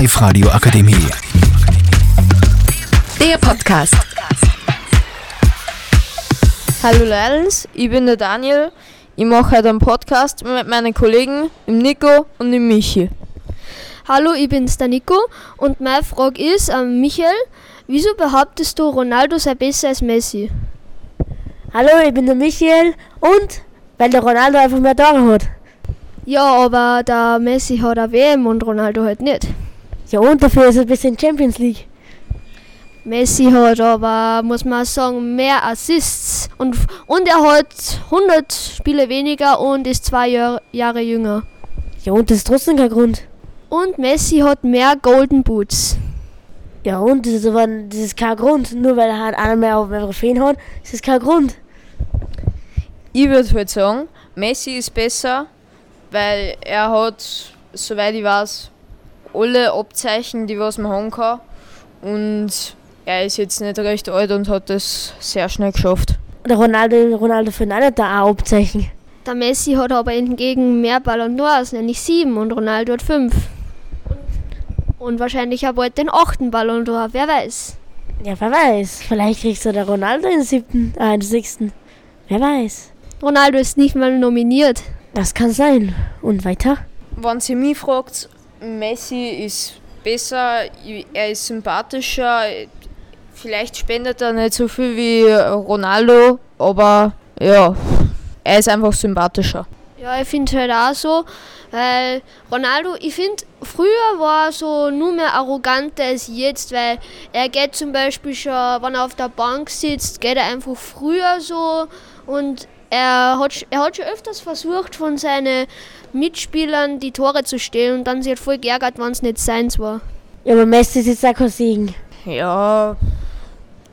Live Radio Akademie. Der Podcast. Hallo Leidens, ich bin der Daniel. Ich mache heute einen Podcast mit meinen Kollegen, dem Nico und dem Michi. Hallo, ich bin's der Nico und meine Frage ist an Michael, wieso behauptest du, Ronaldo sei besser als Messi? Hallo, ich bin der Michael und weil der Ronaldo einfach mehr Tore hat. Ja, aber der Messi hat eine WM und Ronaldo halt nicht. Ja, und dafür ist er ein bisschen Champions League. Messi hat aber, muss man sagen, mehr Assists und, und er hat 100 Spiele weniger und ist zwei Jahr, Jahre jünger. Ja, und das ist trotzdem kein Grund. Und Messi hat mehr Golden Boots. Ja, und das ist aber das ist kein Grund. Nur weil er halt einer mehr auf mehr Trophäen hat, ist das kein Grund. Ich würde halt sagen, Messi ist besser, weil er hat, soweit ich weiß, alle Abzeichen, die was man haben kann. Und er ist jetzt nicht recht alt und hat das sehr schnell geschafft. Der Ronaldo, Ronaldo für einen da auch Abzeichen. Der Messi hat aber hingegen mehr Ballon d'Ors, nämlich sieben und Ronaldo hat fünf. Und wahrscheinlich auch bald den achten Ballon d'Or, wer weiß. Ja, wer weiß. Vielleicht kriegst du der Ronaldo den siebten, äh, den sechsten. Wer weiß. Ronaldo ist nicht mal nominiert. Das kann sein. Und weiter? Wenn sie mich fragt, Messi ist besser, er ist sympathischer, vielleicht spendet er nicht so viel wie Ronaldo, aber ja, er ist einfach sympathischer. Ja, ich finde halt auch so, weil Ronaldo, ich finde, früher war er so nur mehr arroganter als jetzt, weil er geht zum Beispiel schon, wenn er auf der Bank sitzt, geht er einfach früher so und er hat, er hat schon öfters versucht, von seinen Mitspielern die Tore zu stehlen und dann sich halt voll geärgert, wenn es nicht seins war. Ja, aber Messi ist jetzt auch kein Segen. Ja,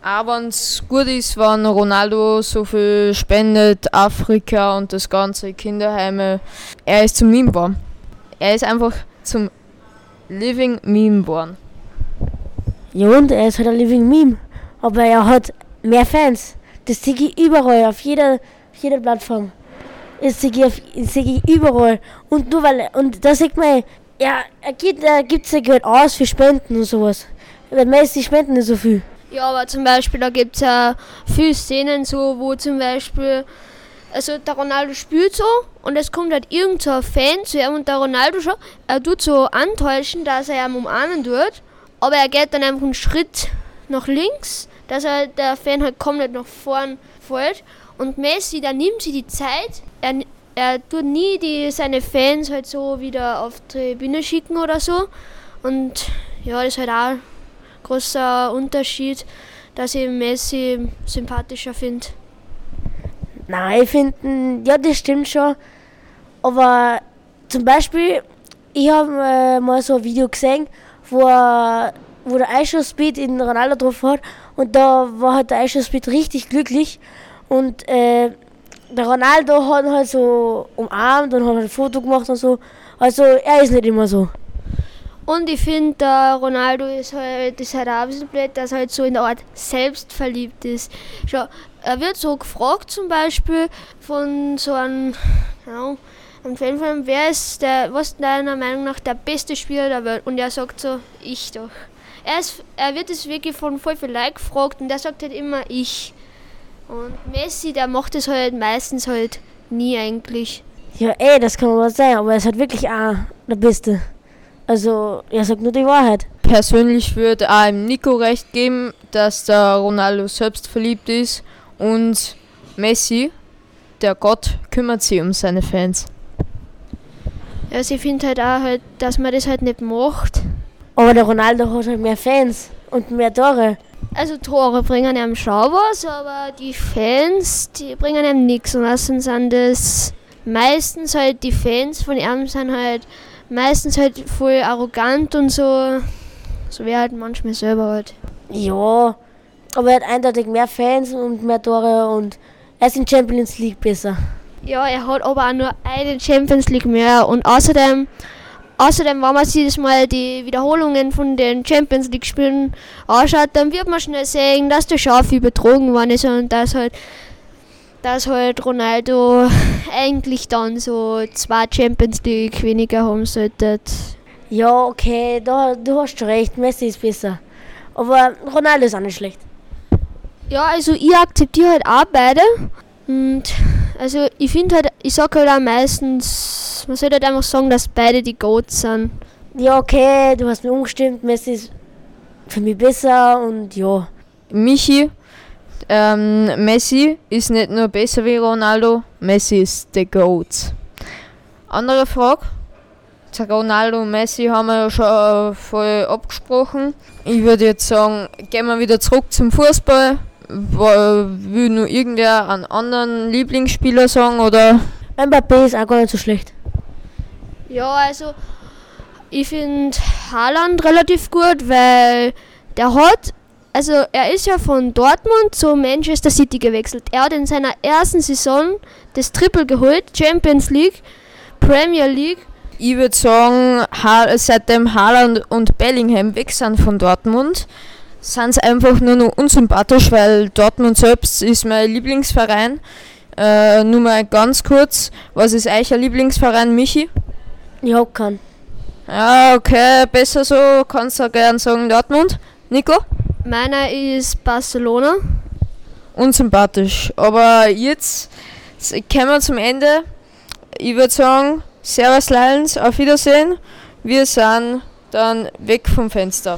auch wenn es gut ist, wenn Ronaldo so viel spendet, Afrika und das ganze Kinderheime, er ist zum Meme geworden. Er ist einfach zum Living Meme geworden. Ja, und er ist halt ein Living Meme. Aber er hat mehr Fans. Das sehe ich überall, auf jeder, jeder Plattform. Das sehe ich, auf, das sehe überall. Und nur weil, und da sagt man, ja, er gibt, er gibt sich Geld aus für Spenden und sowas. Weil Messi spenden nicht so viel. Ja, aber zum Beispiel, da gibt es ja viele Szenen so, wo zum Beispiel, also der Ronaldo spielt so und es kommt halt irgend so ein Fan zu ihm und der Ronaldo schon, er tut so antäuschen, dass er ihn umarmen tut, aber er geht dann einfach einen Schritt nach links, dass er der Fan halt komplett nach vorn fällt und Messi, der nimmt sich die Zeit, er, er tut nie die, seine Fans halt so wieder auf die Bühne schicken oder so und ja, das ist halt auch großer Unterschied, dass ich Messi sympathischer finde. Nein, ich finde, ja, das stimmt schon. Aber zum Beispiel, ich habe äh, mal so ein Video gesehen, wo, wo der Einschussbeat in Ronaldo drauf hat. Und da war halt der Einschussbeat richtig glücklich. Und äh, der Ronaldo hat ihn halt so umarmt und hat halt ein Foto gemacht und so. Also er ist nicht immer so. Und ich finde, der Ronaldo ist halt, ist halt auch ein bisschen blöd, dass er halt so in der Art selbstverliebt ist. Schau, er wird so gefragt zum Beispiel von so einem, ja, einem Fan von ihm, wer ist der, was deiner Meinung nach der beste Spieler der Welt? Und er sagt so, ich doch. Er, ist, er wird es wirklich von voll viel Leuten gefragt und er sagt halt immer ich. Und Messi, der macht es halt meistens halt nie eigentlich. Ja, ey, das kann man was sagen, aber er ist halt wirklich auch der Beste. Also, er sagt nur die Wahrheit. Persönlich würde im Nico recht geben, dass der Ronaldo selbst verliebt ist und Messi, der Gott, kümmert sich um seine Fans. Also ich finde halt auch, halt, dass man das halt nicht macht. Aber der Ronaldo hat halt mehr Fans und mehr Tore. Also Tore bringen ihm schon was, aber die Fans, die bringen ihm nichts. Und außerdem sind das meistens halt die Fans von ihm sind halt meistens halt voll arrogant und so. So wie halt manchmal selber halt. Ja, aber er hat eindeutig mehr Fans und mehr Tore und er ist in Champions League besser. Ja, er hat aber auch nur eine Champions League mehr und außerdem, außerdem, wenn man sich das mal die Wiederholungen von den Champions League Spielen anschaut, dann wird man schnell sehen, dass der Schaf übertrogen worden ist und dass halt dass halt Ronaldo eigentlich dann so zwei Champions League weniger haben sollte. Ja, okay, da, du hast schon recht, Messi ist besser. Aber Ronaldo ist auch nicht schlecht. Ja, also ich akzeptiere halt auch beide. Und also ich finde halt, ich sage halt auch meistens, man sollte halt einfach sagen, dass beide die Goats sind. Ja, okay, du hast mir umgestimmt, Messi ist für mich besser und ja. Michi, ähm, Messi ist nicht nur besser wie Ronaldo, Messi ist der GOAT. Andere Frage. Zu Ronaldo und Messi haben wir ja schon äh, voll abgesprochen. Ich würde jetzt sagen, gehen wir wieder zurück zum Fußball. Will nur irgendwer einen anderen Lieblingsspieler sagen oder? Mbappé ist auch gar nicht so schlecht. Ja, also ich finde Haaland relativ gut, weil der hat, also er ist ja von Dortmund zu Manchester City gewechselt. Er hat in seiner ersten Saison das Triple geholt, Champions League, Premier League. Ich würde sagen, ha seitdem Haaland und Bellingham weg sind von Dortmund, sind sie einfach nur noch unsympathisch, weil Dortmund selbst ist mein Lieblingsverein. Äh, nur mal ganz kurz, was ist euer Lieblingsverein, Michi? Ich hab keinen. Ja, okay, besser so, kannst du gern sagen Dortmund. Nico? Meiner ist Barcelona. Unsympathisch. Aber jetzt kommen wir zum Ende. Ich würde sagen, Servus Lions, auf Wiedersehen. Wir sind dann weg vom Fenster.